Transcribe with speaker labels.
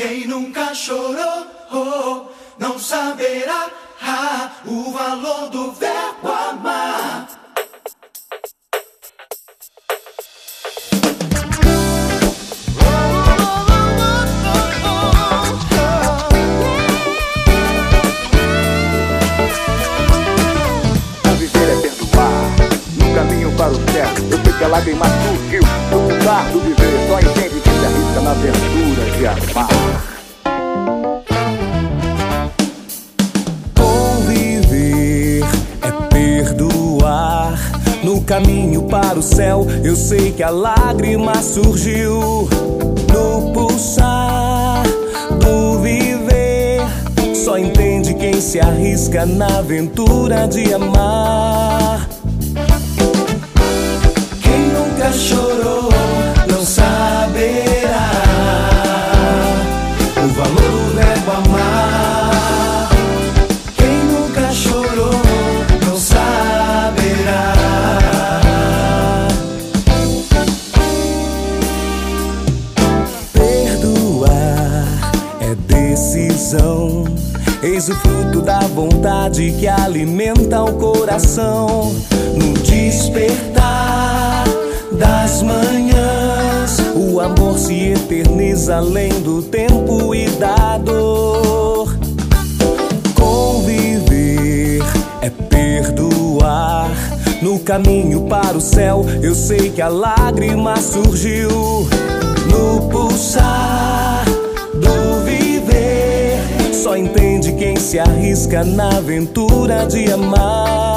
Speaker 1: Quem nunca chorou, oh, não saberá ah, o valor do verbo amar.
Speaker 2: É perdoar, no caminho para o céu. Eu sei que a lágrima surgiu no lugar do viver. Só entende na aventura de amar.
Speaker 3: Conviver é perdoar. No caminho para o céu, eu sei que a lágrima surgiu. No pulsar do viver, só entende quem se arrisca na aventura de amar.
Speaker 1: Do verbo amar. Quem nunca chorou não saberá.
Speaker 3: Perdoar é decisão. Eis o fruto da vontade que alimenta o coração. No despertar das manhãs, amor se eterniza além do tempo e da dor. Conviver é perdoar. No caminho para o céu, eu sei que a lágrima surgiu. No pulsar do viver, só entende quem se arrisca na aventura de
Speaker 1: amar.